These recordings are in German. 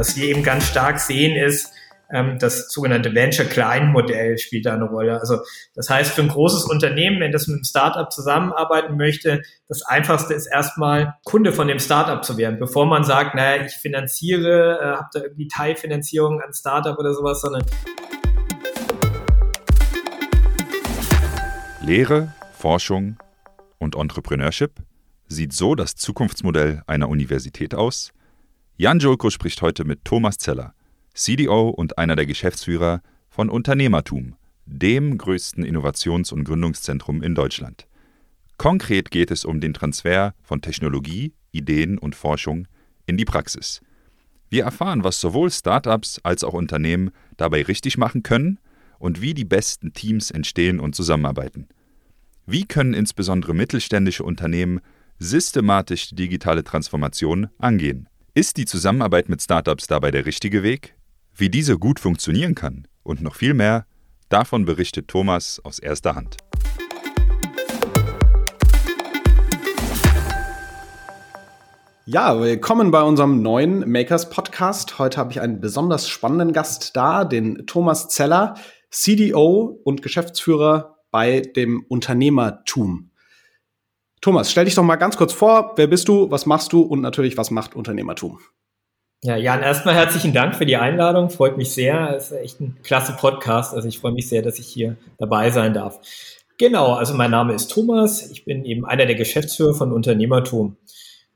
Was wir eben ganz stark sehen ist, ähm, das sogenannte Venture Client Modell spielt da eine Rolle. Also das heißt, für ein großes Unternehmen, wenn das mit einem Startup zusammenarbeiten möchte, das einfachste ist erstmal Kunde von dem Startup zu werden, bevor man sagt, naja, ich finanziere, äh, habe da irgendwie Teilfinanzierung an Startup oder sowas, sondern Lehre, Forschung und Entrepreneurship? Sieht so das Zukunftsmodell einer Universität aus? Jan Jolko spricht heute mit Thomas Zeller, CDO und einer der Geschäftsführer von Unternehmertum, dem größten Innovations- und Gründungszentrum in Deutschland. Konkret geht es um den Transfer von Technologie, Ideen und Forschung in die Praxis. Wir erfahren, was sowohl Startups als auch Unternehmen dabei richtig machen können und wie die besten Teams entstehen und zusammenarbeiten. Wie können insbesondere mittelständische Unternehmen systematisch die digitale Transformation angehen? Ist die Zusammenarbeit mit Startups dabei der richtige Weg? Wie diese gut funktionieren kann und noch viel mehr, davon berichtet Thomas aus erster Hand. Ja, willkommen bei unserem neuen Makers Podcast. Heute habe ich einen besonders spannenden Gast da, den Thomas Zeller, CDO und Geschäftsführer bei dem Unternehmertum. Thomas, stell dich doch mal ganz kurz vor. Wer bist du? Was machst du? Und natürlich, was macht Unternehmertum? Ja, Jan, erstmal herzlichen Dank für die Einladung. Freut mich sehr. Es ist echt ein klasse Podcast. Also ich freue mich sehr, dass ich hier dabei sein darf. Genau, also mein Name ist Thomas. Ich bin eben einer der Geschäftsführer von Unternehmertum.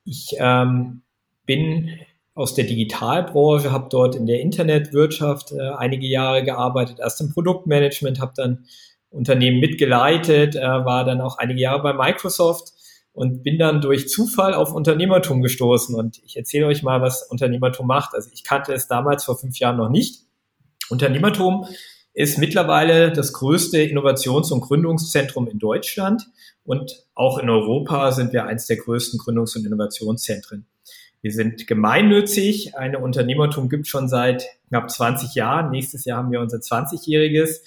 Ich ähm, bin aus der Digitalbranche, habe dort in der Internetwirtschaft äh, einige Jahre gearbeitet, erst im Produktmanagement, habe dann Unternehmen mitgeleitet, äh, war dann auch einige Jahre bei Microsoft und bin dann durch Zufall auf Unternehmertum gestoßen. Und ich erzähle euch mal, was Unternehmertum macht. Also ich kannte es damals vor fünf Jahren noch nicht. Unternehmertum ist mittlerweile das größte Innovations- und Gründungszentrum in Deutschland und auch in Europa sind wir eins der größten Gründungs- und Innovationszentren. Wir sind gemeinnützig. Eine Unternehmertum gibt schon seit knapp 20 Jahren. Nächstes Jahr haben wir unser 20-jähriges.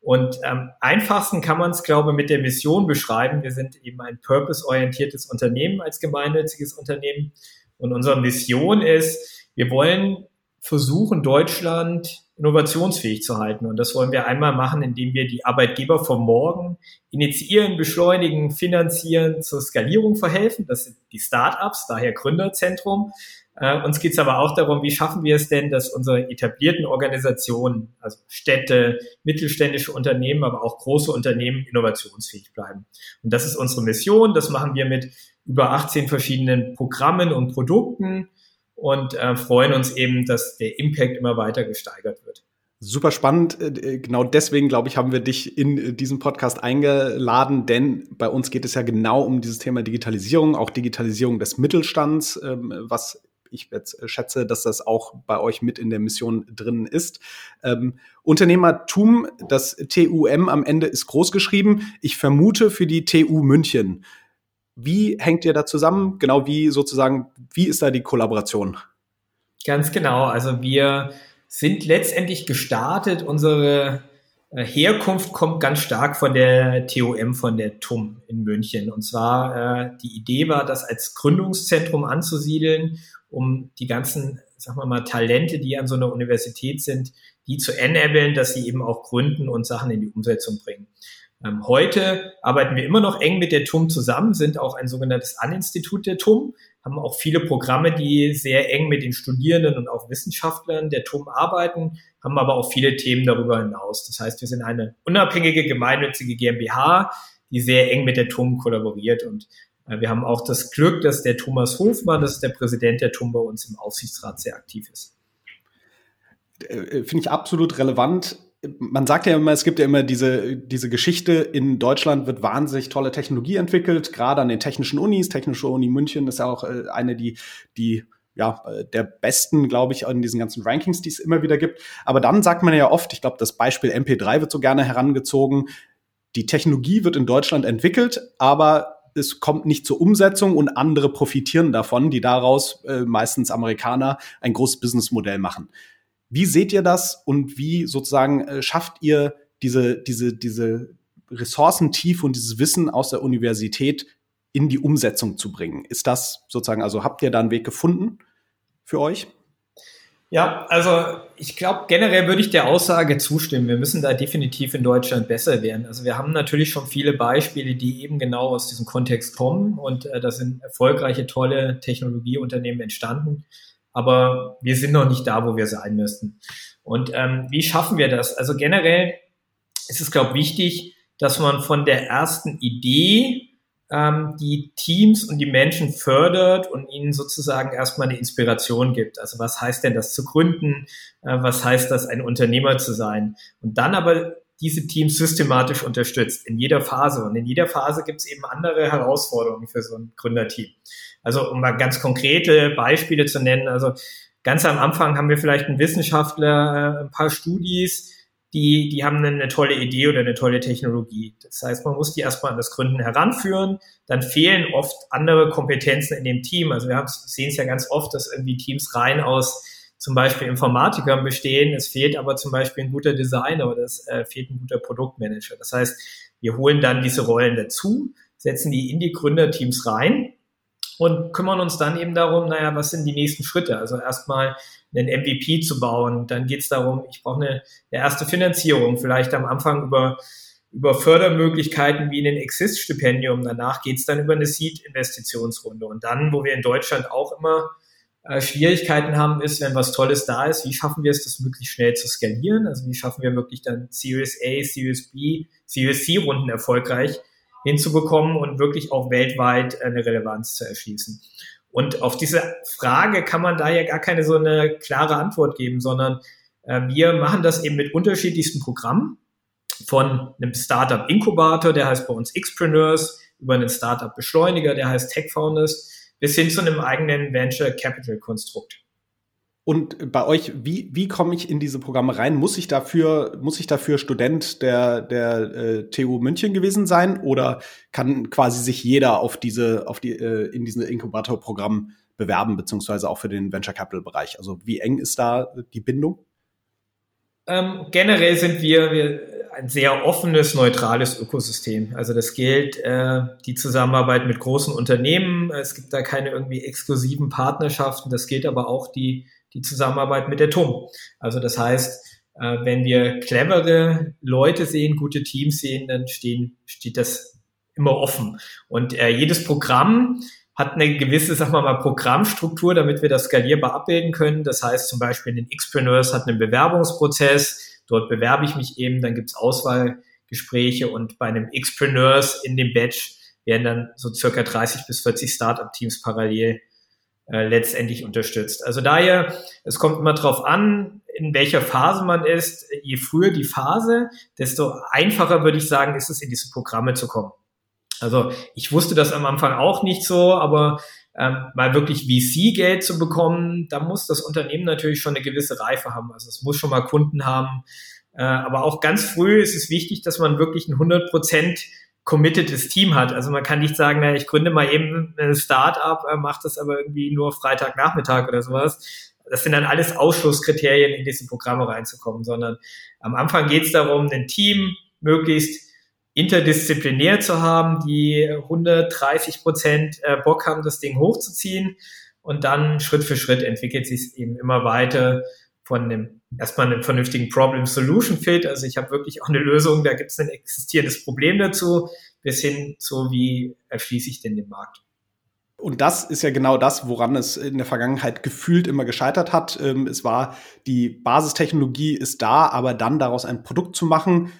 Und am einfachsten kann man es, glaube ich, mit der Mission beschreiben. Wir sind eben ein purpose-orientiertes Unternehmen als gemeinnütziges Unternehmen. Und unsere Mission ist, wir wollen versuchen, Deutschland innovationsfähig zu halten. Und das wollen wir einmal machen, indem wir die Arbeitgeber von morgen initiieren, beschleunigen, finanzieren, zur Skalierung verhelfen. Das sind die Startups, daher Gründerzentrum. Äh, uns geht es aber auch darum, wie schaffen wir es denn, dass unsere etablierten Organisationen, also Städte, mittelständische Unternehmen, aber auch große Unternehmen innovationsfähig bleiben. Und das ist unsere Mission. Das machen wir mit über 18 verschiedenen Programmen und Produkten und äh, freuen uns eben, dass der Impact immer weiter gesteigert wird. Super spannend. Äh, genau deswegen, glaube ich, haben wir dich in äh, diesen Podcast eingeladen, denn bei uns geht es ja genau um dieses Thema Digitalisierung, auch Digitalisierung des Mittelstands, ähm, was ich jetzt schätze, dass das auch bei euch mit in der Mission drin ist. Ähm, Unternehmertum, das TUM am Ende ist groß geschrieben. Ich vermute für die TU München. Wie hängt ihr da zusammen? Genau wie sozusagen, wie ist da die Kollaboration? Ganz genau. Also wir sind letztendlich gestartet. Unsere äh, Herkunft kommt ganz stark von der TOM, von der TUM in München. Und zwar äh, die Idee war, das als Gründungszentrum anzusiedeln, um die ganzen, sagen wir mal, Talente, die an so einer Universität sind, die zu enablen, dass sie eben auch gründen und Sachen in die Umsetzung bringen. Ähm, heute arbeiten wir immer noch eng mit der TUM zusammen, sind auch ein sogenanntes An-Institut der TUM, haben auch viele Programme, die sehr eng mit den Studierenden und auch Wissenschaftlern der TUM arbeiten, haben aber auch viele Themen darüber hinaus. Das heißt, wir sind eine unabhängige gemeinnützige GmbH, die sehr eng mit der TUM kollaboriert und äh, wir haben auch das Glück, dass der Thomas Hofmann, das ist der Präsident der TUM bei uns im Aufsichtsrat sehr aktiv ist. Äh, finde ich absolut relevant man sagt ja immer, es gibt ja immer diese, diese Geschichte, in Deutschland wird wahnsinnig tolle Technologie entwickelt, gerade an den technischen Unis. Technische Uni München ist ja auch äh, eine, die, die ja, äh, der besten, glaube ich, in diesen ganzen Rankings, die es immer wieder gibt. Aber dann sagt man ja oft, ich glaube, das Beispiel MP3 wird so gerne herangezogen, die Technologie wird in Deutschland entwickelt, aber es kommt nicht zur Umsetzung und andere profitieren davon, die daraus äh, meistens Amerikaner ein großes Businessmodell machen. Wie seht ihr das und wie sozusagen äh, schafft ihr diese, diese, diese Ressourcentiefe und dieses Wissen aus der Universität in die Umsetzung zu bringen? Ist das sozusagen, also habt ihr da einen Weg gefunden für euch? Ja, also ich glaube, generell würde ich der Aussage zustimmen. Wir müssen da definitiv in Deutschland besser werden. Also wir haben natürlich schon viele Beispiele, die eben genau aus diesem Kontext kommen und äh, da sind erfolgreiche, tolle Technologieunternehmen entstanden. Aber wir sind noch nicht da, wo wir sein müssten. Und ähm, wie schaffen wir das? Also generell ist es, glaube ich, wichtig, dass man von der ersten Idee ähm, die Teams und die Menschen fördert und ihnen sozusagen erstmal eine Inspiration gibt. Also was heißt denn das zu gründen? Äh, was heißt das, ein Unternehmer zu sein? Und dann aber diese Teams systematisch unterstützt in jeder Phase. Und in jeder Phase gibt es eben andere Herausforderungen für so ein Gründerteam. Also um mal ganz konkrete Beispiele zu nennen, also ganz am Anfang haben wir vielleicht einen Wissenschaftler, äh, ein paar Studis, die, die haben eine tolle Idee oder eine tolle Technologie. Das heißt, man muss die erstmal an das Gründen heranführen. Dann fehlen oft andere Kompetenzen in dem Team. Also wir sehen es ja ganz oft, dass irgendwie Teams rein aus zum Beispiel Informatikern bestehen. Es fehlt aber zum Beispiel ein guter Designer oder es äh, fehlt ein guter Produktmanager. Das heißt, wir holen dann diese Rollen dazu, setzen die in die Gründerteams rein und kümmern uns dann eben darum, naja, was sind die nächsten Schritte? Also erstmal einen MVP zu bauen. Dann geht es darum, ich brauche eine, eine erste Finanzierung, vielleicht am Anfang über, über Fördermöglichkeiten wie ein Exist-Stipendium. Danach geht es dann über eine Seed-Investitionsrunde. Und dann, wo wir in Deutschland auch immer äh, Schwierigkeiten haben, ist, wenn was Tolles da ist, wie schaffen wir es, das möglichst schnell zu skalieren? Also wie schaffen wir wirklich dann Series A, Series B, Series C-Runden erfolgreich hinzubekommen und wirklich auch weltweit eine Relevanz zu erschließen. Und auf diese Frage kann man da ja gar keine so eine klare Antwort geben, sondern äh, wir machen das eben mit unterschiedlichsten Programmen von einem Startup Inkubator, der heißt bei uns Xpreneurs, über einen Startup Beschleuniger, der heißt Tech Founders, bis hin zu einem eigenen Venture Capital Konstrukt. Und bei euch, wie, wie komme ich in diese Programme rein? Muss ich dafür, muss ich dafür Student der, der äh, TU München gewesen sein oder kann quasi sich jeder auf diese, auf die, äh, in diesen Inkubator-Programm bewerben, beziehungsweise auch für den Venture Capital Bereich? Also wie eng ist da die Bindung? Ähm, generell sind wir, wir ein sehr offenes, neutrales Ökosystem. Also das gilt äh, die Zusammenarbeit mit großen Unternehmen. Es gibt da keine irgendwie exklusiven Partnerschaften. Das gilt aber auch die die Zusammenarbeit mit der TUM. Also das heißt, äh, wenn wir clevere Leute sehen, gute Teams sehen, dann stehen, steht das immer offen. Und äh, jedes Programm hat eine gewisse, sagen wir mal, Programmstruktur, damit wir das skalierbar abbilden können. Das heißt zum Beispiel, den Xpreneurs hat einen Bewerbungsprozess, dort bewerbe ich mich eben, dann gibt's Auswahlgespräche und bei einem Xpreneurs in dem Batch werden dann so circa 30 bis 40 Startup-Teams parallel äh, letztendlich unterstützt. Also daher, es kommt immer darauf an, in welcher Phase man ist. Je früher die Phase, desto einfacher würde ich sagen, ist es, in diese Programme zu kommen. Also ich wusste das am Anfang auch nicht so, aber ähm, mal wirklich VC-Geld zu bekommen, da muss das Unternehmen natürlich schon eine gewisse Reife haben. Also es muss schon mal Kunden haben. Äh, aber auch ganz früh ist es wichtig, dass man wirklich ein 100 Prozent committedes Team hat. Also man kann nicht sagen, na, ich gründe mal eben ein Start-up, äh, mache das aber irgendwie nur Freitagnachmittag oder sowas. Das sind dann alles Ausschlusskriterien, in diese Programme reinzukommen, sondern am Anfang geht es darum, ein Team möglichst interdisziplinär zu haben, die 130 Prozent äh, Bock haben, das Ding hochzuziehen. Und dann Schritt für Schritt entwickelt sich eben immer weiter von einem erstmal einem vernünftigen Problem-Solution-Fit. Also ich habe wirklich auch eine Lösung, da gibt es ein existierendes Problem dazu, bis hin zu, wie erschließe ich denn den Markt. Und das ist ja genau das, woran es in der Vergangenheit gefühlt immer gescheitert hat. Ähm, es war, die Basistechnologie ist da, aber dann daraus ein Produkt zu machen,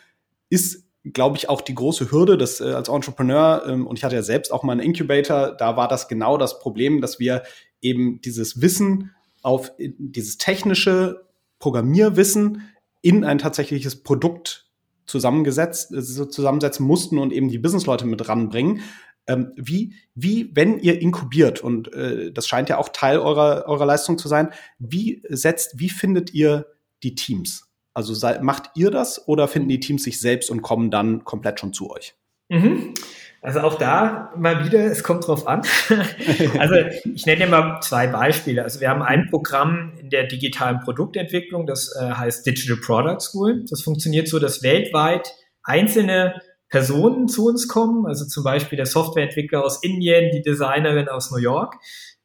ist, glaube ich, auch die große Hürde, das äh, als Entrepreneur, ähm, und ich hatte ja selbst auch mal einen Incubator, da war das genau das Problem, dass wir eben dieses Wissen auf dieses technische Programmierwissen in ein tatsächliches Produkt zusammengesetzt, äh, zusammensetzen mussten und eben die Businessleute mit ranbringen. Ähm, wie, wie, wenn ihr inkubiert, und äh, das scheint ja auch Teil eurer, eurer Leistung zu sein, wie setzt, wie findet ihr die Teams? Also sei, macht ihr das oder finden die Teams sich selbst und kommen dann komplett schon zu euch? Mhm. Also auch da mal wieder, es kommt drauf an. also ich nenne dir mal zwei Beispiele. Also wir haben ein Programm in der digitalen Produktentwicklung, das äh, heißt Digital Product School. Das funktioniert so, dass weltweit einzelne Personen zu uns kommen, also zum Beispiel der Softwareentwickler aus Indien, die Designerin aus New York.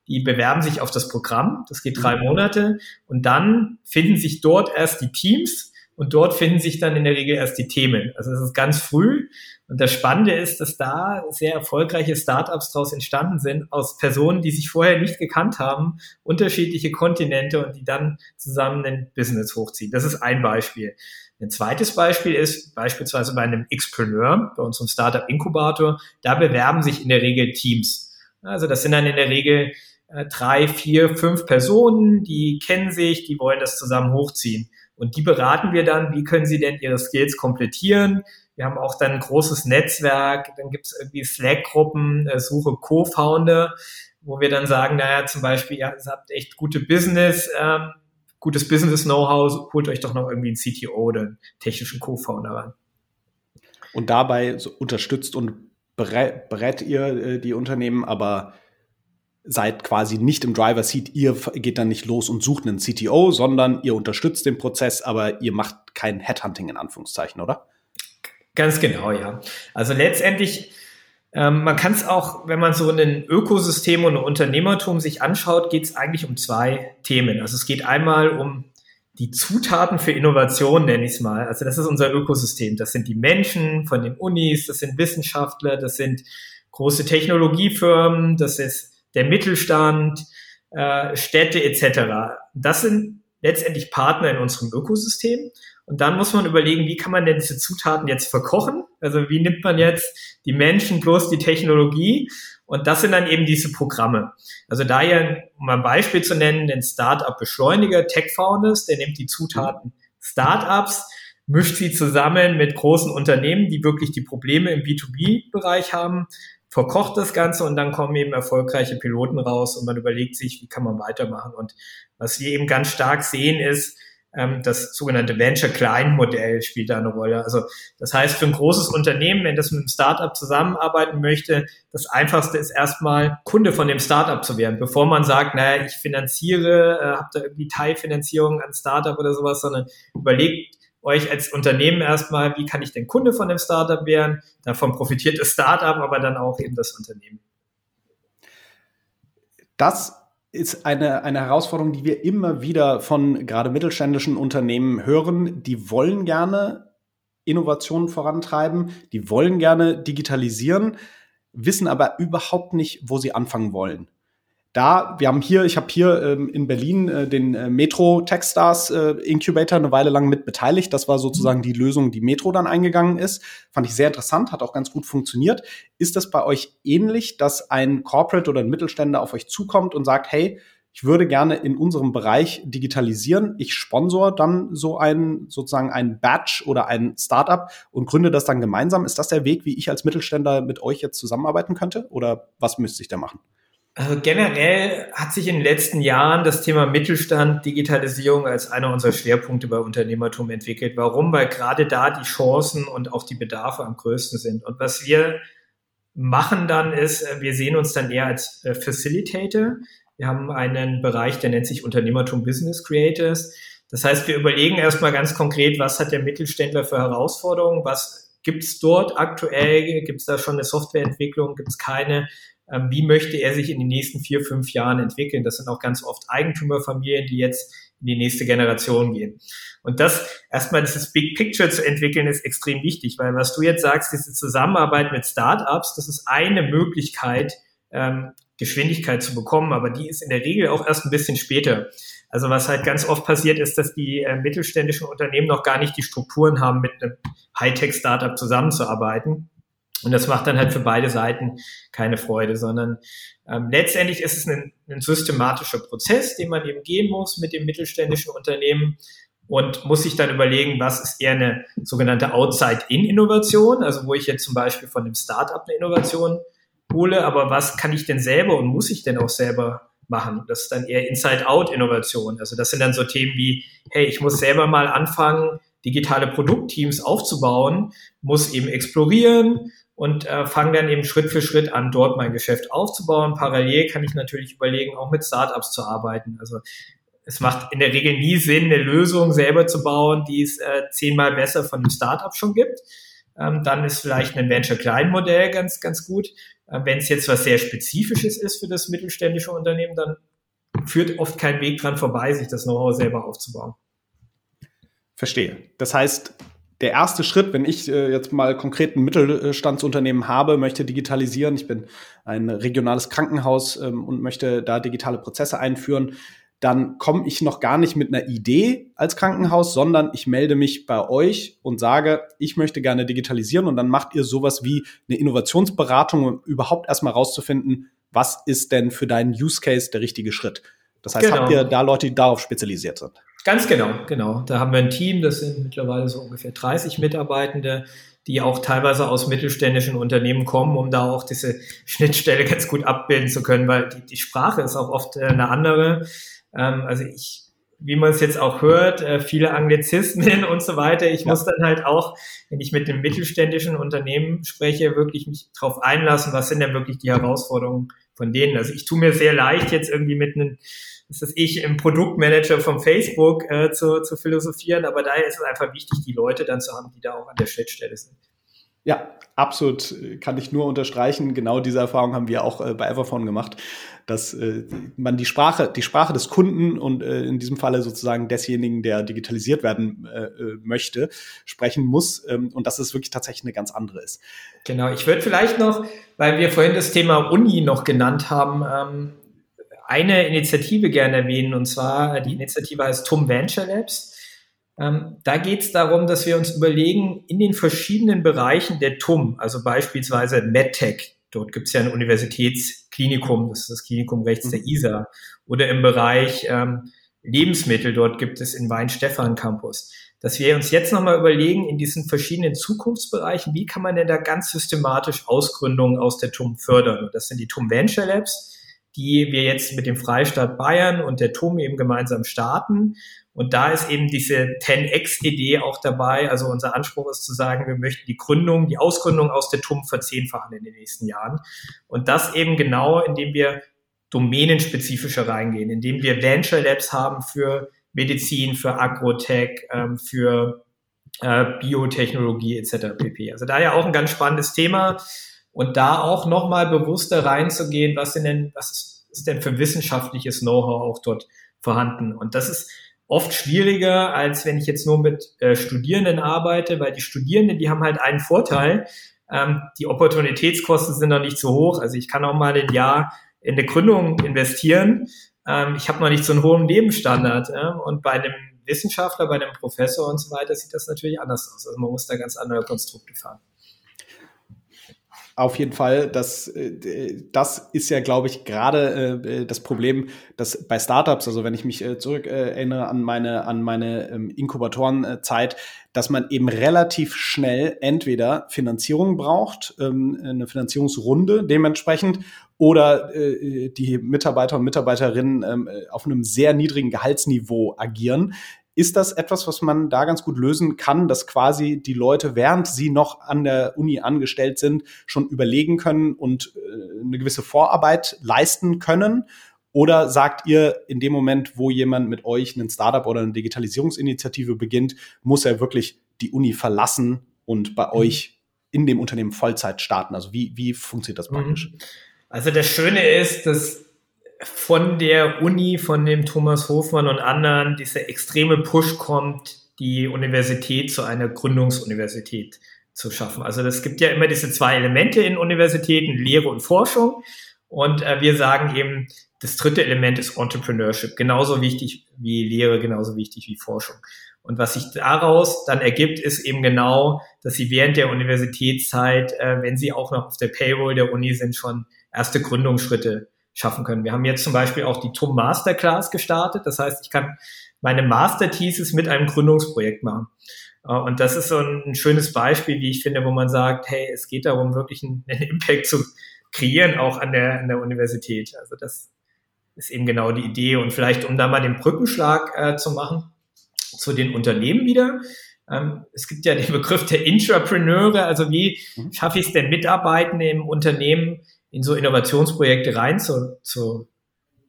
Die bewerben sich auf das Programm. Das geht drei mhm. Monate und dann finden sich dort erst die Teams und dort finden sich dann in der Regel erst die Themen. Also es ist ganz früh und das Spannende ist, dass da sehr erfolgreiche Startups daraus entstanden sind, aus Personen, die sich vorher nicht gekannt haben, unterschiedliche Kontinente und die dann zusammen ein Business hochziehen. Das ist ein Beispiel. Ein zweites Beispiel ist beispielsweise bei einem Xpreneur, bei unserem Startup Inkubator, da bewerben sich in der Regel Teams. Also das sind dann in der Regel drei, vier, fünf Personen, die kennen sich, die wollen das zusammen hochziehen. Und die beraten wir dann, wie können sie denn ihre Skills komplettieren. Wir haben auch dann ein großes Netzwerk, dann gibt es irgendwie Slack-Gruppen, äh, Suche Co-Founder, wo wir dann sagen, naja, zum Beispiel, ihr habt echt gute Business, ähm, gutes Business-Know-how, holt euch doch noch irgendwie einen CTO oder einen technischen Co-Founder ran. Und dabei so unterstützt und berät ihr äh, die Unternehmen, aber seid quasi nicht im Driver Seat. Ihr geht dann nicht los und sucht einen CTO, sondern ihr unterstützt den Prozess, aber ihr macht kein Headhunting in Anführungszeichen, oder? Ganz genau, ja. Also letztendlich, ähm, man kann es auch, wenn man so ein Ökosystem und ein Unternehmertum sich anschaut, geht es eigentlich um zwei Themen. Also es geht einmal um die Zutaten für Innovation, nenne ich es mal. Also das ist unser Ökosystem. Das sind die Menschen von den Unis, das sind Wissenschaftler, das sind große Technologiefirmen, das ist der Mittelstand, äh, Städte etc. Das sind letztendlich Partner in unserem Ökosystem. Und dann muss man überlegen, wie kann man denn diese Zutaten jetzt verkochen? Also wie nimmt man jetzt die Menschen plus die Technologie? Und das sind dann eben diese Programme. Also da hier, um ein Beispiel zu nennen, den Startup-Beschleuniger Tech Founders, der nimmt die Zutaten Startups, mischt sie zusammen mit großen Unternehmen, die wirklich die Probleme im B2B-Bereich haben, verkocht das Ganze und dann kommen eben erfolgreiche Piloten raus und man überlegt sich, wie kann man weitermachen. Und was wir eben ganz stark sehen ist, ähm, das sogenannte Venture Client Modell spielt da eine Rolle. Also das heißt, für ein großes Unternehmen, wenn das mit einem Startup zusammenarbeiten möchte, das einfachste ist erstmal Kunde von dem Startup zu werden, bevor man sagt, naja, ich finanziere, äh, habt da irgendwie Teilfinanzierung an Startup oder sowas, sondern überlegt, euch als Unternehmen erstmal, wie kann ich denn Kunde von dem Startup werden? Davon profitiert das Startup, aber dann auch eben das Unternehmen. Das ist eine, eine Herausforderung, die wir immer wieder von gerade mittelständischen Unternehmen hören. Die wollen gerne Innovationen vorantreiben, die wollen gerne digitalisieren, wissen aber überhaupt nicht, wo sie anfangen wollen da, wir haben hier, ich habe hier ähm, in Berlin äh, den äh, Metro Techstars äh, Incubator eine Weile lang mit beteiligt. Das war sozusagen die Lösung, die Metro dann eingegangen ist. Fand ich sehr interessant, hat auch ganz gut funktioniert. Ist das bei euch ähnlich, dass ein Corporate oder ein Mittelständler auf euch zukommt und sagt, hey, ich würde gerne in unserem Bereich digitalisieren. Ich sponsor dann so ein, sozusagen ein Batch oder ein Startup und gründe das dann gemeinsam. Ist das der Weg, wie ich als Mittelständler mit euch jetzt zusammenarbeiten könnte? Oder was müsste ich da machen? Also generell hat sich in den letzten Jahren das Thema Mittelstand, Digitalisierung als einer unserer Schwerpunkte bei Unternehmertum entwickelt. Warum? Weil gerade da die Chancen und auch die Bedarfe am größten sind. Und was wir machen dann ist, äh, wir sehen uns dann eher als äh, Facilitator. Wir haben einen Bereich, der nennt sich Unternehmertum Business Creators. Das heißt, wir überlegen erstmal ganz konkret, was hat der Mittelständler für Herausforderungen, was gibt es dort aktuell, gibt es da schon eine Softwareentwicklung, gibt es keine, wie möchte er sich in den nächsten vier, fünf Jahren entwickeln. Das sind auch ganz oft Eigentümerfamilien, die jetzt in die nächste Generation gehen. Und das erstmal dieses Big Picture zu entwickeln, ist extrem wichtig, weil was du jetzt sagst, diese Zusammenarbeit mit Startups, das ist eine Möglichkeit, ähm, Geschwindigkeit zu bekommen, aber die ist in der Regel auch erst ein bisschen später. Also was halt ganz oft passiert ist, dass die äh, mittelständischen Unternehmen noch gar nicht die Strukturen haben, mit einem Hightech-Startup zusammenzuarbeiten. Und das macht dann halt für beide Seiten keine Freude, sondern ähm, letztendlich ist es ein, ein systematischer Prozess, den man eben gehen muss mit dem mittelständischen Unternehmen und muss sich dann überlegen, was ist eher eine sogenannte Outside-In-Innovation, also wo ich jetzt zum Beispiel von einem Startup eine Innovation hole, aber was kann ich denn selber und muss ich denn auch selber machen? Das ist dann eher Inside-Out-Innovation. Also das sind dann so Themen wie, hey, ich muss selber mal anfangen, digitale Produktteams aufzubauen, muss eben explorieren, und äh, fange dann eben Schritt für Schritt an, dort mein Geschäft aufzubauen. Parallel kann ich natürlich überlegen, auch mit Startups zu arbeiten. Also es macht in der Regel nie Sinn, eine Lösung selber zu bauen, die es äh, zehnmal besser von einem Startup schon gibt. ähm, dann ist vielleicht ein Venture-Klein-Modell ganz, ganz gut. Äh, Wenn es jetzt was sehr Spezifisches ist für das mittelständische Unternehmen, dann führt oft kein Weg dran vorbei, sich das Know-how selber aufzubauen. Verstehe. Das heißt, der erste Schritt, wenn ich äh, jetzt mal konkret ein Mittelstandsunternehmen habe, möchte digitalisieren, ich bin ein regionales Krankenhaus ähm, und möchte da digitale Prozesse einführen, dann komme ich noch gar nicht mit einer Idee als Krankenhaus, sondern ich melde mich bei euch und sage, ich möchte gerne digitalisieren und dann macht ihr sowas wie eine Innovationsberatung, um überhaupt erstmal rauszufinden, was ist denn für deinen Use Case der richtige Schritt. Das heißt, genau. habt ihr da Leute, die darauf spezialisiert sind? Ganz genau, genau. Da haben wir ein Team, das sind mittlerweile so ungefähr 30 Mitarbeitende, die auch teilweise aus mittelständischen Unternehmen kommen, um da auch diese Schnittstelle ganz gut abbilden zu können, weil die, die Sprache ist auch oft äh, eine andere. Ähm, also ich, wie man es jetzt auch hört, äh, viele Anglizismen und so weiter. Ich ja. muss dann halt auch, wenn ich mit dem mittelständischen Unternehmen spreche, wirklich mich darauf einlassen, was sind denn wirklich die Herausforderungen von denen. Also ich tue mir sehr leicht jetzt irgendwie mit einem das ist ich im Produktmanager von Facebook äh, zu, zu philosophieren, aber daher ist es einfach wichtig, die Leute dann zu haben, die da auch an der Schnittstelle sind. Ja, absolut kann ich nur unterstreichen. Genau diese Erfahrung haben wir auch äh, bei Everphone gemacht, dass äh, man die Sprache, die Sprache des Kunden und äh, in diesem Falle sozusagen desjenigen, der digitalisiert werden äh, äh, möchte, sprechen muss ähm, und dass es wirklich tatsächlich eine ganz andere ist. Genau, ich würde vielleicht noch, weil wir vorhin das Thema Uni noch genannt haben, ähm, eine Initiative gerne erwähnen und zwar die Initiative heißt TUM Venture Labs. Ähm, da geht es darum, dass wir uns überlegen, in den verschiedenen Bereichen der TUM, also beispielsweise MedTech, dort gibt es ja ein Universitätsklinikum, das ist das Klinikum rechts der mhm. ISA, oder im Bereich ähm, Lebensmittel, dort gibt es in Weinstefan Campus, dass wir uns jetzt nochmal überlegen, in diesen verschiedenen Zukunftsbereichen, wie kann man denn da ganz systematisch Ausgründungen aus der TUM fördern? das sind die TUM Venture Labs, die wir jetzt mit dem Freistaat Bayern und der TUM eben gemeinsam starten und da ist eben diese 10x-Idee auch dabei. Also unser Anspruch ist zu sagen, wir möchten die Gründung, die Ausgründung aus der TUM verzehnfachen in den nächsten Jahren. Und das eben genau, indem wir domänenspezifischer reingehen, indem wir Venture Labs haben für Medizin, für Agrotech, ähm, für äh, Biotechnologie etc. pp. Also da ja auch ein ganz spannendes Thema und da auch nochmal bewusster reinzugehen, was sind denn, was ist, ist denn für wissenschaftliches Know-how auch dort vorhanden. Und das ist oft schwieriger, als wenn ich jetzt nur mit äh, Studierenden arbeite, weil die Studierenden, die haben halt einen Vorteil, ähm, die Opportunitätskosten sind noch nicht so hoch. Also ich kann auch mal ein Jahr in eine Gründung investieren. Ähm, ich habe noch nicht so einen hohen Lebensstandard. Ja? Und bei einem Wissenschaftler, bei einem Professor und so weiter sieht das natürlich anders aus. Also man muss da ganz andere Konstrukte fahren. Auf jeden Fall, das, äh, das ist ja, glaube ich, gerade äh, das Problem, dass bei Startups, also wenn ich mich äh, zurück erinnere an meine, an meine ähm, Inkubatorenzeit, dass man eben relativ schnell entweder Finanzierung braucht, ähm, eine Finanzierungsrunde dementsprechend, oder die Mitarbeiter und Mitarbeiterinnen ähm, auf einem sehr niedrigen Gehaltsniveau agieren, ist das etwas, was man da ganz gut lösen kann, dass quasi die Leute, während sie noch an der Uni angestellt sind, schon überlegen können und äh, eine gewisse Vorarbeit leisten können? Oder sagt ihr, in dem Moment, wo jemand mit euch ein Startup oder eine Digitalisierungsinitiative beginnt, muss er wirklich die Uni verlassen und bei mhm. euch in dem Unternehmen Vollzeit starten? Also wie, wie funktioniert das praktisch? Mhm. Also das Schöne ist, dass von der Uni, von dem Thomas Hofmann und anderen dieser extreme Push kommt, die Universität zu einer Gründungsuniversität zu schaffen. Also es gibt ja immer diese zwei Elemente in Universitäten, Lehre und Forschung. Und äh, wir sagen eben, das dritte Element ist Entrepreneurship. Genauso wichtig wie Lehre, genauso wichtig wie Forschung. Und was sich daraus dann ergibt, ist eben genau, dass sie während der Universitätszeit, äh, wenn sie auch noch auf der Payroll der Uni sind, schon erste Gründungsschritte schaffen können. Wir haben jetzt zum Beispiel auch die TUM Masterclass gestartet. Das heißt, ich kann meine Master-Thesis mit einem Gründungsprojekt machen. Äh, und das ist so ein, schönes Beispiel, wie ich finde, wo man sagt, hey, es geht darum, wirklich einen, einen Impact zu kreieren, auch an der, an der Universität. Also das ist eben genau die Idee. Und vielleicht, um da mal den Brückenschlag äh, zu machen, zu den Unternehmen wieder. Ähm, es gibt ja den Begriff der Intrapreneure, also wie mhm. schaffe ich es denn, Mitarbeitende im Unternehmen in so Innovationsprojekte rein zu, zu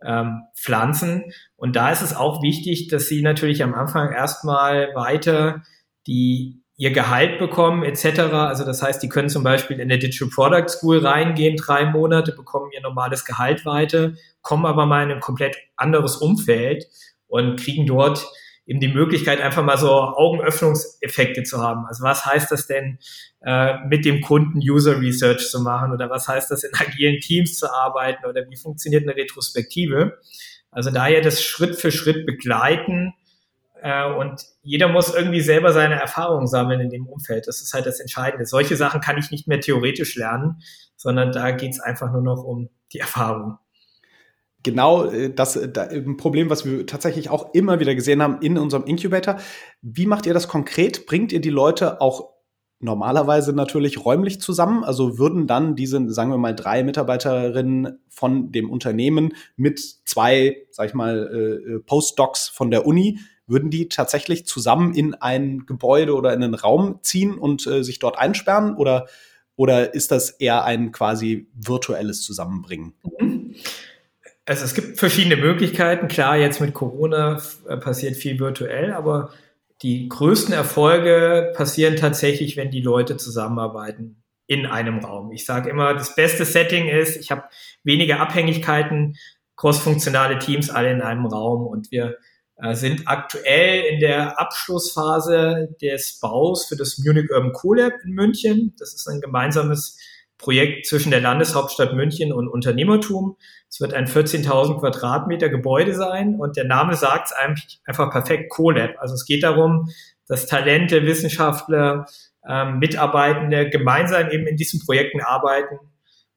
ähm, pflanzen. Und da ist es auch wichtig, dass sie natürlich am Anfang erstmal weiter die ihr Gehalt bekommen etc. Also das heißt, die können zum Beispiel in der Digital Product School reingehen, drei Monate, bekommen ihr normales Gehalt weiter, kommen aber mal in ein komplett anderes Umfeld und kriegen dort eben die Möglichkeit, einfach mal so Augenöffnungseffekte zu haben. Also was heißt das denn, äh, mit dem Kunden User Research zu machen oder was heißt das, in agilen Teams zu arbeiten oder wie funktioniert eine Retrospektive? Also daher das Schritt für Schritt begleiten äh, und jeder muss irgendwie selber seine Erfahrungen sammeln in dem Umfeld. Das ist halt das Entscheidende. Solche Sachen kann ich nicht mehr theoretisch lernen, sondern da geht es einfach nur noch um die Erfahrung genau äh, das äh, ein Problem, was wir tatsächlich auch immer wieder gesehen haben in unserem Incubator. Wie macht ihr das konkret? Bringt ihr die Leute auch normalerweise natürlich räumlich zusammen? Also würden dann diese, sagen wir mal, drei Mitarbeiterinnen von dem Unternehmen mit zwei, sag ich mal, äh, Postdocs von der Uni, würden die tatsächlich zusammen in ein Gebäude oder in einen Raum ziehen und äh, sich dort einsperren? Oder, oder ist das eher ein quasi virtuelles Zusammenbringen? Mhm. Also es gibt verschiedene Möglichkeiten. Klar, jetzt mit Corona äh, passiert viel virtuell, aber die größten Erfolge passieren tatsächlich, wenn die Leute zusammenarbeiten in einem Raum. Ich sage immer, das beste Setting ist, ich habe weniger Abhängigkeiten, crossfunktionale Teams alle in einem Raum und wir äh, sind aktuell in der Abschlussphase des Baus für das Munich Urban CoLab in München. Das ist ein gemeinsames Projekt zwischen der Landeshauptstadt München und Unternehmertum. Es wird ein 14.000 Quadratmeter Gebäude sein und der Name sagt es einfach perfekt CoLab. Also es geht darum, dass Talente, Wissenschaftler, ähm, Mitarbeitende gemeinsam eben in diesen Projekten arbeiten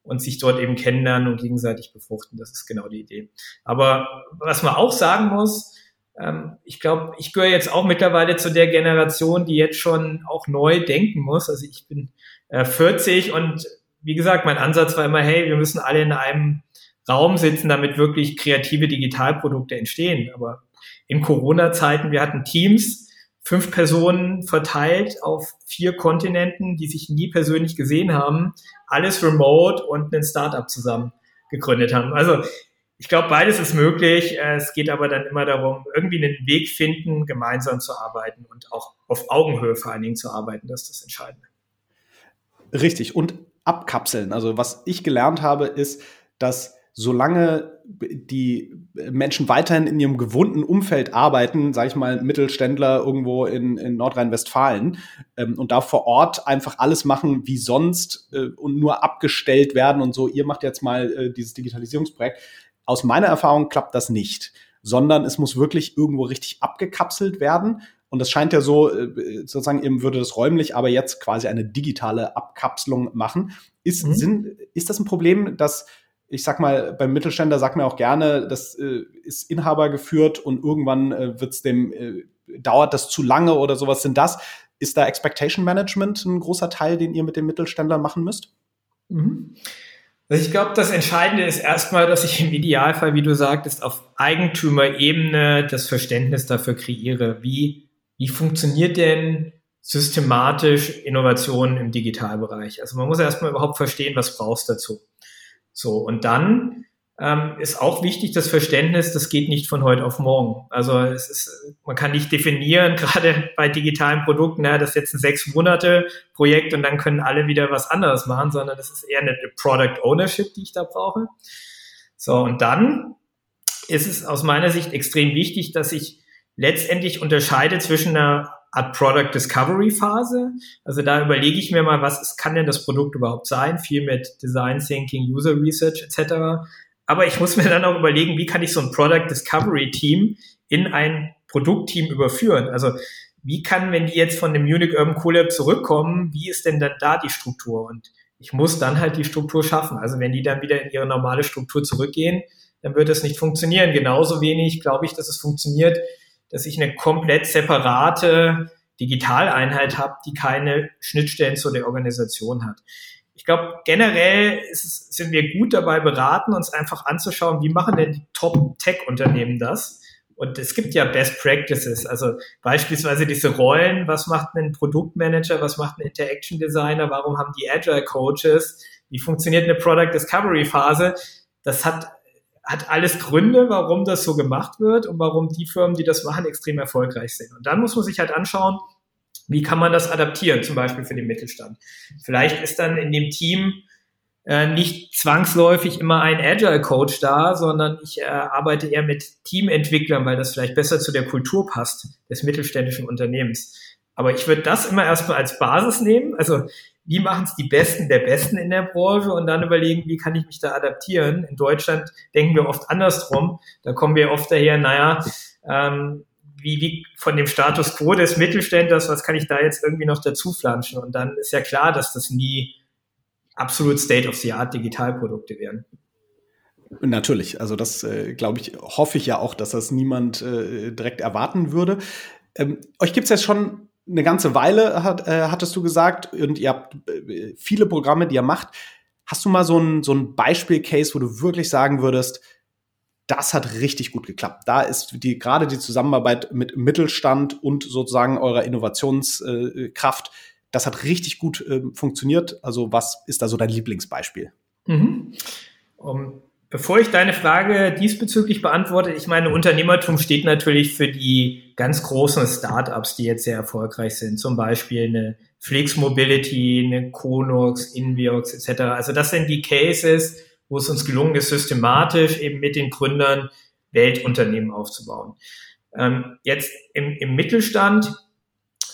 und sich dort eben kennenlernen und gegenseitig befruchten. Das ist genau die Idee. Aber was man auch sagen muss, ähm, ich glaube, ich gehöre jetzt auch mittlerweile zu der Generation, die jetzt schon auch neu denken muss. Also ich bin äh, 40 und wie gesagt, mein Ansatz war immer, hey, wir müssen alle in einem Raum sitzen, damit wirklich kreative Digitalprodukte entstehen. Aber in Corona-Zeiten, wir hatten Teams, fünf Personen verteilt auf vier Kontinenten, die sich nie persönlich gesehen haben, alles remote und ein Startup zusammen gegründet haben. Also ich glaube, beides ist möglich. Es geht aber dann immer darum, irgendwie einen Weg finden, gemeinsam zu arbeiten und auch auf Augenhöhe vor allen Dingen zu arbeiten. Das ist das Entscheidende. Richtig. Und abkapseln. Also was ich gelernt habe, ist, dass solange die Menschen weiterhin in ihrem gewohnten Umfeld arbeiten, sage ich mal Mittelständler irgendwo in, in Nordrhein-Westfalen ähm, und da vor Ort einfach alles machen wie sonst äh, und nur abgestellt werden und so, ihr macht jetzt mal äh, dieses Digitalisierungsprojekt. Aus meiner Erfahrung klappt das nicht, sondern es muss wirklich irgendwo richtig abgekapselt werden und das scheint ja so, äh, sozusagen eben würde das räumlich, aber jetzt quasi eine digitale Abkapselung machen. Ist, mhm. sind, ist das ein Problem, dass ich sag mal, beim Mittelständler sagt man auch gerne, das äh, ist Inhaber geführt und irgendwann äh, wird's dem, äh, dauert das zu lange oder sowas. Sind das, ist da Expectation Management ein großer Teil, den ihr mit den Mittelständlern machen müsst? Mhm. Also ich glaube, das Entscheidende ist erstmal, dass ich im Idealfall, wie du sagtest, auf Eigentümerebene das Verständnis dafür kreiere, wie wie funktioniert denn systematisch Innovation im Digitalbereich? Also man muss erstmal überhaupt verstehen, was brauchst du dazu. So, und dann ähm, ist auch wichtig das Verständnis, das geht nicht von heute auf morgen. Also es ist, man kann nicht definieren, gerade bei digitalen Produkten, na, das ist jetzt ein sechs Monate Projekt und dann können alle wieder was anderes machen, sondern das ist eher eine Product Ownership, die ich da brauche. So, und dann ist es aus meiner Sicht extrem wichtig, dass ich letztendlich unterscheide zwischen einer Art Product Discovery Phase. Also da überlege ich mir mal, was ist, kann denn das Produkt überhaupt sein? Viel mit Design Thinking, User Research etc. Aber ich muss mir dann auch überlegen, wie kann ich so ein Product Discovery Team in ein Produktteam überführen? Also wie kann, wenn die jetzt von dem Munich Urban Collab zurückkommen, wie ist denn dann da die Struktur? Und ich muss dann halt die Struktur schaffen. Also wenn die dann wieder in ihre normale Struktur zurückgehen, dann wird das nicht funktionieren. Genauso wenig glaube ich, dass es funktioniert, dass ich eine komplett separate Digitaleinheit habe, die keine Schnittstellen zu der Organisation hat. Ich glaube, generell es, sind wir gut dabei beraten, uns einfach anzuschauen, wie machen denn die Top-Tech-Unternehmen das? Und es gibt ja Best Practices, also beispielsweise diese Rollen, was macht ein Produktmanager, was macht ein Interaction Designer, warum haben die Agile Coaches, wie funktioniert eine Product Discovery Phase? Das hat hat alles Gründe, warum das so gemacht wird und warum die Firmen, die das machen, extrem erfolgreich sind. Und dann muss man sich halt anschauen, Wie kann man das adaptieren, zum Beispiel für den Mittelstand? Vielleicht ist dann in dem Team äh, nicht zwangsläufig immer ein Agile Coach da, sondern ich äh, arbeite eher mit Teamentwicklern, weil das vielleicht besser zu der Kultur passt des mittelständischen Unternehmens. Aber ich würde das immer erstmal als Basis nehmen. Also wie machen es die Besten der Besten in der Branche und dann überlegen, wie kann ich mich da adaptieren. In Deutschland denken wir oft andersrum. Da kommen wir oft daher, naja, ähm, wie, wie von dem Status quo des Mittelständlers, was kann ich da jetzt irgendwie noch dazu flanschen? Und dann ist ja klar, dass das nie absolut State-of-the-Art Digitalprodukte werden. Natürlich, also das äh, glaube ich, hoffe ich ja auch, dass das niemand äh, direkt erwarten würde. Ähm, euch gibt es jetzt schon eine ganze Weile, hat, äh, hattest du gesagt, und ihr habt äh, viele Programme, die ihr macht. Hast du mal so ein, so ein Beispiel-Case, wo du wirklich sagen würdest, das hat richtig gut geklappt. Da ist die, gerade die Zusammenarbeit mit Mittelstand und sozusagen eurer Innovationskraft äh, das hat richtig gut äh, funktioniert. Also was ist da so dein Lieblingsbeispiel? Mhm. Um, bevor ich deine Frage diesbezüglich beantworte, ich meine, Unternehmertum steht natürlich für die ganz großen Startups, die jetzt sehr erfolgreich sind. Zum Beispiel eine Flix Mobility, eine Konox, Inviox etc. Also das sind die Cases, wo es uns gelungen ist, systematisch eben mit den Gründern Weltunternehmen aufzubauen. Ähm, jetzt im, im Mittelstand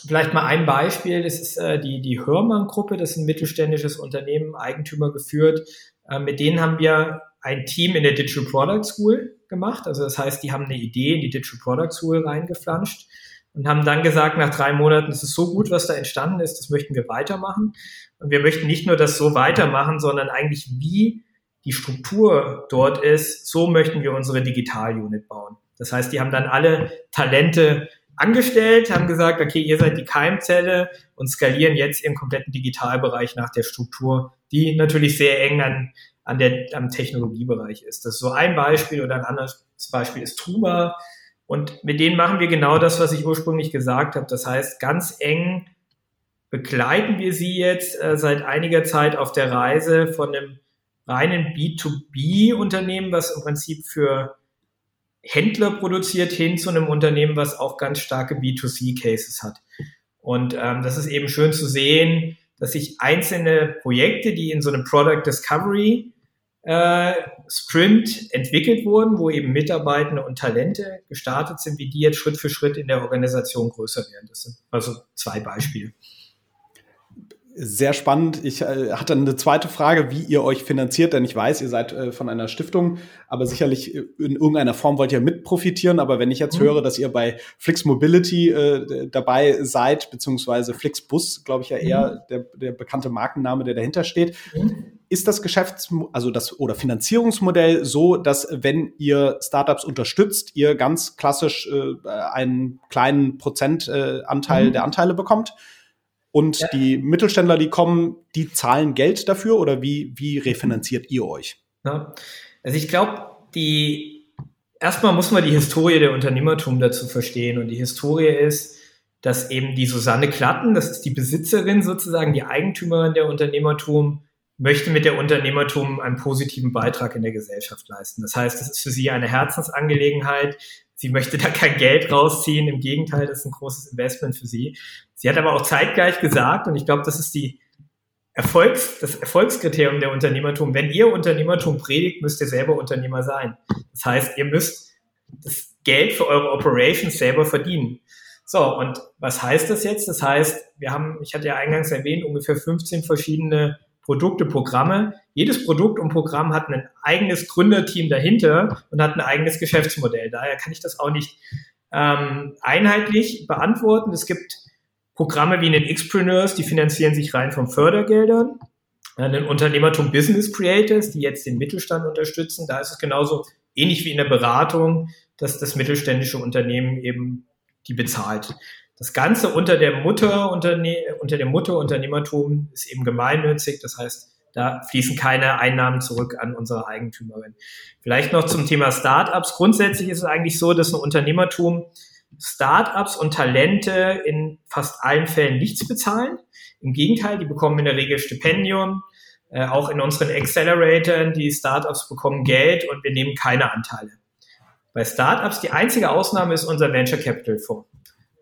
Vielleicht mal ein Beispiel, das ist äh, die, die Hörmann-Gruppe, das ist ein mittelständisches Unternehmen, Eigentümer geführt. Äh, mit denen haben wir ein Team in der Digital Product School gemacht. Also das heißt, die haben eine Idee in die Digital Product School reingeflanscht und haben dann gesagt, nach drei Monaten, es ist so gut, was da entstanden ist, das möchten wir weitermachen. Und wir möchten nicht nur das so weitermachen, sondern eigentlich wie die Struktur dort ist, so möchten wir unsere Digital-Unit bauen. Das heißt, die haben dann alle Talente angestellt, haben gesagt, okay, ihr seid die Keimzelle und skalieren jetzt ihren kompletten Digitalbereich nach der Struktur, die natürlich sehr eng an, an der, am Technologiebereich ist. Das ist so ein Beispiel oder ein anderes Beispiel ist Truma. Und mit denen machen wir genau das, was ich ursprünglich gesagt habe. Das heißt, ganz eng begleiten wir sie jetzt äh, seit einiger Zeit auf der Reise von einem reinen B2B-Unternehmen, was im Prinzip für Händler produziert hin zu einem Unternehmen, was auch ganz starke B2C-Cases hat. Und ähm, das ist eben schön zu sehen, dass sich einzelne Projekte, die in so einem Product Discovery äh, Sprint entwickelt wurden, wo eben Mitarbeitende und Talente gestartet sind, wie die jetzt Schritt für Schritt in der Organisation größer werden. Das sind also zwei Beispiele. Sehr spannend. Ich äh, hatte eine zweite Frage, wie ihr euch finanziert, denn ich weiß, ihr seid äh, von einer Stiftung, aber sicherlich in irgendeiner Form wollt ihr mit profitieren. Aber wenn ich jetzt mhm. höre, dass ihr bei Flix Mobility äh, dabei seid, beziehungsweise Flixbus, glaube ich ja eher mhm. der, der bekannte Markenname, der dahinter steht, mhm. Ist das Geschäfts-, also das oder Finanzierungsmodell so, dass wenn ihr Startups unterstützt, ihr ganz klassisch äh, einen kleinen Prozentanteil äh, der Anteile bekommt? Und ja. die Mittelständler, die kommen, die zahlen Geld dafür oder wie, wie refinanziert ihr euch? Ja. Also ich glaube, die erstmal muss man die Historie der Unternehmertum dazu verstehen. Und die Historie ist, dass eben die Susanne Klatten, das ist die Besitzerin sozusagen, die Eigentümerin der Unternehmertum, möchte mit der Unternehmertum einen positiven Beitrag in der Gesellschaft leisten. Das heißt, es ist für sie eine Herzensangelegenheit, Sie möchte da kein Geld rausziehen. Im Gegenteil, das ist ein großes Investment für sie. Sie hat aber auch zeitgleich gesagt, und ich glaube, das ist die Erfolgs, das Erfolgskriterium der Unternehmertum. Wenn ihr Unternehmertum predigt, müsst ihr selber Unternehmer sein. Das heißt, ihr müsst das Geld für eure Operations selber verdienen. So, und was heißt das jetzt? Das heißt, wir haben, ich hatte ja eingangs erwähnt, ungefähr 15 verschiedene Produkte, Programme. Jedes Produkt und Programm hat ein eigenes Gründerteam dahinter und hat ein eigenes Geschäftsmodell. Daher kann ich das auch nicht ähm, einheitlich beantworten. Es gibt Programme wie einen Xpreneurs, die finanzieren sich rein von Fördergeldern. Einen Unternehmertum Business Creators, die jetzt den Mittelstand unterstützen. Da ist es genauso ähnlich wie in der Beratung, dass das mittelständische Unternehmen eben die bezahlt. Das Ganze unter der Mutter, Unterne unter dem Mutterunternehmertum ist eben gemeinnützig. Das heißt, da fließen keine Einnahmen zurück an unsere Eigentümerin. Vielleicht noch zum Thema Startups. Grundsätzlich ist es eigentlich so, dass ein Unternehmertum Startups und Talente in fast allen Fällen nichts bezahlen. Im Gegenteil, die bekommen in der Regel Stipendium. Äh, auch in unseren Acceleratoren, die Startups bekommen Geld und wir nehmen keine Anteile. Bei Startups, die einzige Ausnahme ist unser Venture Capital Fonds.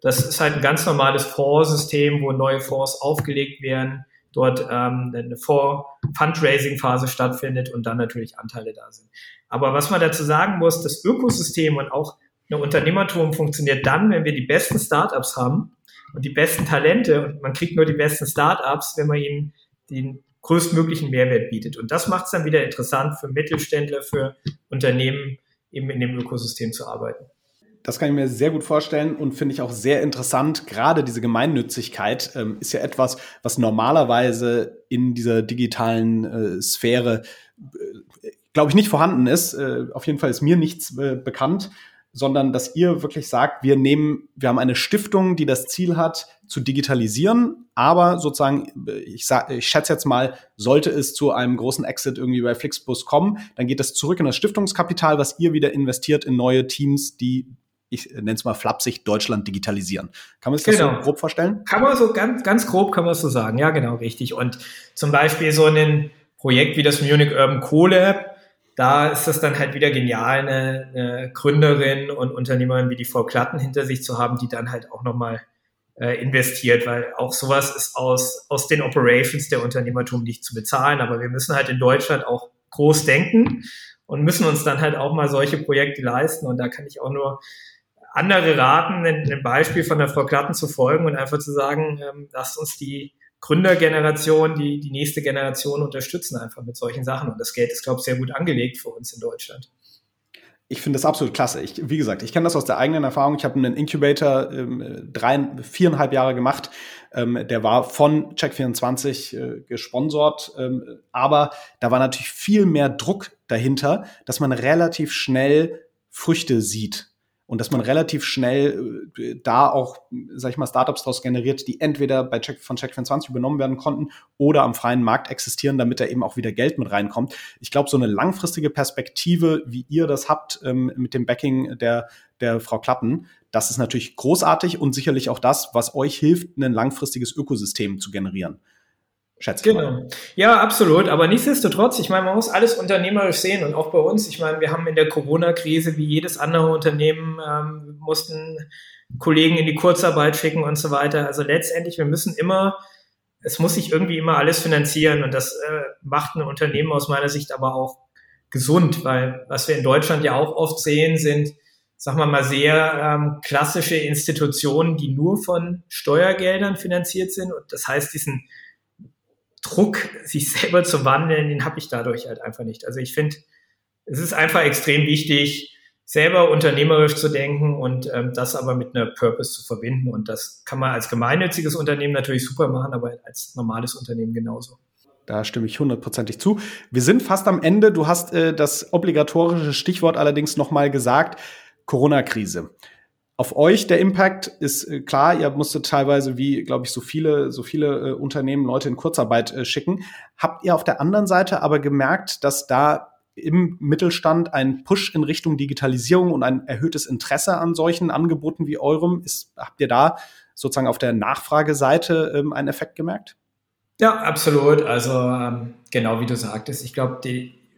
Das ist halt ein ganz normales Fondssystem, wo neue Fonds aufgelegt werden, dort ähm, eine Fonds-Fundraising-Phase stattfindet und dann natürlich Anteile da sind. Aber was man dazu sagen muss, das Ökosystem und auch eine Unternehmertum funktioniert dann, wenn wir die besten Startups haben und die besten Talente und man kriegt nur die besten Startups, wenn man ihnen den größtmöglichen Mehrwert bietet. Und das macht es dann wieder interessant für Mittelständler, für Unternehmen, eben in dem Ökosystem zu arbeiten. Das kann ich mir sehr gut vorstellen und finde ich auch sehr interessant. Gerade diese Gemeinnützigkeit ähm, ist ja etwas, was normalerweise in dieser digitalen äh, Sphäre, äh, glaube ich, nicht vorhanden ist. Äh, auf jeden Fall ist mir nichts äh, bekannt sondern dass ihr wirklich sagt, wir nehmen, wir haben eine Stiftung, die das Ziel hat, zu digitalisieren, aber sozusagen, ich, sag, ich schätze jetzt mal, sollte es zu einem großen Exit irgendwie bei Flixbus kommen, dann geht das zurück in das Stiftungskapital, was ihr wieder investiert in neue Teams, die ich nenne es mal flapsig, Deutschland digitalisieren. Kann man sich genau. das so grob vorstellen? Kann man so ganz, ganz grob kann man so sagen. Ja, genau, richtig. Und zum Beispiel so ein Projekt wie das Munich Urban Coal da ist es dann halt wieder genial, eine, eine Gründerin und Unternehmerin wie die Frau Klatten hinter sich zu haben, die dann halt auch nochmal äh, investiert, weil auch sowas ist aus, aus den Operations der Unternehmertum nicht zu bezahlen. Aber wir müssen halt in Deutschland auch groß denken und müssen uns dann halt auch mal solche Projekte leisten. Und da kann ich auch nur andere raten, ein, Beispiel von der Frau Klatten zu folgen und einfach zu sagen, ähm, lasst uns die Gründergeneration, die, die nächste Generation unterstützen einfach mit solchen Sachen. Und das Geld ist, glaube ich, sehr gut angelegt für uns in Deutschland. Ich finde das absolut klasse. Ich, wie gesagt, ich kenne das aus der eigenen Erfahrung. Ich habe einen Incubator ähm, drei, viereinhalb Jahre gemacht. Ähm, der war von Check24 äh, gesponsert. Ähm, aber da war natürlich viel mehr Druck dahinter, dass man relativ schnell Früchte sieht und dass man relativ schnell äh, da auch, sag ich mal, Startups daraus generiert, die entweder bei Check, von Check24 übernommen werden konnten oder am freien Markt existieren, damit da eben auch wieder Geld mit reinkommt. Ich glaube, so eine langfristige Perspektive, wie ihr das habt ähm, mit dem Backing der, der Frau Klatten, das ist natürlich großartig und sicherlich auch das, was euch hilft, ein langfristiges Ökosystem zu generieren schätze genau. Mal. Ja, absolut. Aber nichtsdestotrotz, ich meine, man muss alles unternehmerisch sehen und auch bei uns. Ich meine, wir haben in der Corona-Krise wie jedes andere Unternehmen ähm, mussten Kollegen in die Kurzarbeit schicken und so weiter. Also letztendlich, wir müssen immer, es muss sich irgendwie immer alles finanzieren und das äh, macht ein Unternehmen aus meiner Sicht aber auch gesund, weil was wir in Deutschland ja auch oft sehen, sind, sagen wir mal, sehr ähm, klassische Institutionen, die nur von Steuergeldern finanziert sind. Und das heißt, diesen Druck, sich selber zu wandeln, den habe ich dadurch halt einfach nicht. Also ich finde, es ist einfach extrem wichtig, selber unternehmerisch zu denken und ähm, das aber mit einer Purpose zu verbinden. Und das kann man als gemeinnütziges Unternehmen natürlich super machen, aber als normales Unternehmen genauso. Da stimme ich hundertprozentig zu. Wir sind fast am Ende. Du hast äh, das obligatorische Stichwort allerdings nochmal gesagt. Corona-Krise. Auf euch der Impact ist äh, klar, ihr musstet teilweise wie, glaube ich, so viele, so viele äh, Unternehmen Leute in Kurzarbeit äh, schicken. Habt ihr auf der anderen Seite aber gemerkt, dass da im Mittelstand ein Push in Richtung Digitalisierung und ein erhöhtes Interesse an solchen Angeboten wie eurem ist? Habt ihr da sozusagen auf der Nachfrageseite ähm, einen Effekt gemerkt? Ja, absolut. Also ähm, genau wie du sagtest, ich glaube,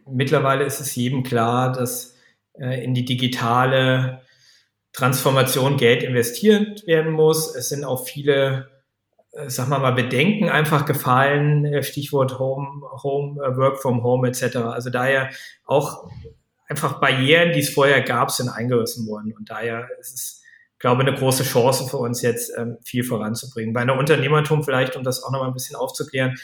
mittlerweile ist es jedem klar, dass äh, in die digitale Transformation Geld investiert werden muss. Es sind auch viele, äh, sag mal mal, Bedenken einfach gefallen, äh, Stichwort Home, Home, äh, Work from Home etc. Also daher auch einfach Barrieren, die es vorher gab, sind eingerissen worden. Und daher ist es, glaube ich, eine große Chance für uns jetzt, ähm, viel voranzubringen. Bei einer Unternehmertum vielleicht, um das auch noch mal ein bisschen aufzuklären,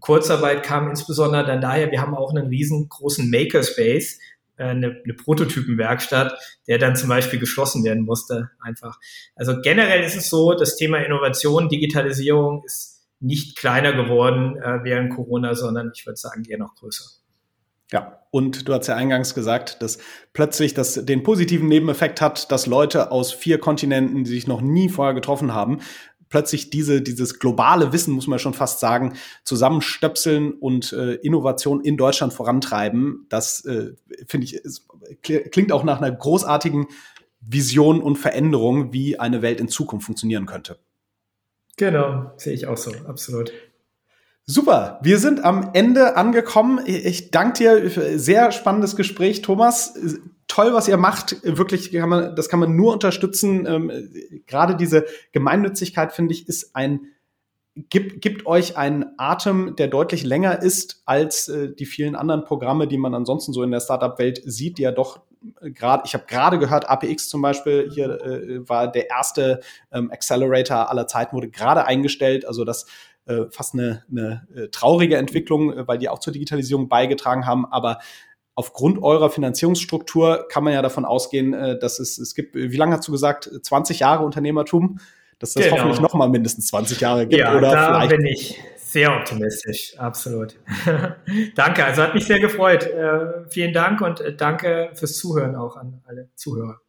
Kurzarbeit kam insbesondere dann daher, wir haben auch einen riesengroßen Makerspace, eine, eine Prototypenwerkstatt, der dann zum Beispiel geschlossen werden musste, einfach. Also generell ist es so, das Thema Innovation, Digitalisierung ist nicht kleiner geworden äh, während Corona, sondern ich würde sagen eher noch größer. Ja, und du hast ja eingangs gesagt, dass plötzlich das den positiven Nebeneffekt hat, dass Leute aus vier Kontinenten, die sich noch nie vorher getroffen haben, plötzlich diese, dieses globale Wissen, muss man schon fast sagen, zusammenstöpseln und äh, Innovation in Deutschland vorantreiben. Das äh, finde ich, ist, klingt auch nach einer großartigen Vision und Veränderung, wie eine Welt in Zukunft funktionieren könnte. Genau, sehe ich auch so, absolut. Super, wir sind am Ende angekommen. Ich danke dir für sehr spannendes Gespräch, Thomas. Toll, was ihr macht. Wirklich, kann man, das kann man nur unterstützen. Ähm, gerade diese Gemeinnützigkeit, finde ich, ist ein gibt, gibt euch einen Atem, der deutlich länger ist als äh, die vielen anderen Programme, die man ansonsten so in der Startup-Welt sieht, die ja doch äh, gerade, ich habe gerade gehört, APX zum Beispiel hier äh, war der erste ähm, Accelerator aller Zeiten, wurde gerade eingestellt. Also das äh, fast eine, eine äh, traurige Entwicklung, äh, weil die auch zur Digitalisierung beigetragen haben. Aber aufgrund eurer Finanzierungsstruktur kann man ja davon ausgehen, äh, dass es, es gibt, wie lange hast du gesagt, 20 Jahre Unternehmertum, dass das genau. hoffentlich noch mal mindestens 20 Jahre gibt. Ja, oder da vielleicht bin ich sehr optimistisch, absolut. danke, also hat mich sehr gefreut. Äh, vielen Dank und danke fürs Zuhören auch an alle Zuhörer.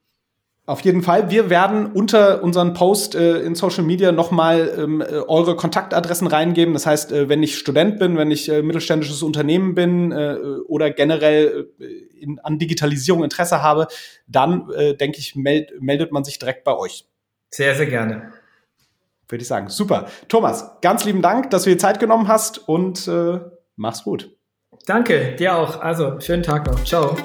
Auf jeden Fall. Wir werden unter unseren Post äh, in Social Media nochmal ähm, äh, eure Kontaktadressen reingeben. Das heißt, äh, wenn ich Student bin, wenn ich äh, mittelständisches Unternehmen bin äh, oder generell äh, in, an Digitalisierung Interesse habe, dann denke ich, meld, meldet man sich direkt bei euch. Sehr, sehr gerne. Würde ich sagen. Super. Thomas, ganz lieben Dank, dass du dir Zeit genommen hast und mach's gut. Danke, dir auch. Also, schönen Tag noch. Ciao.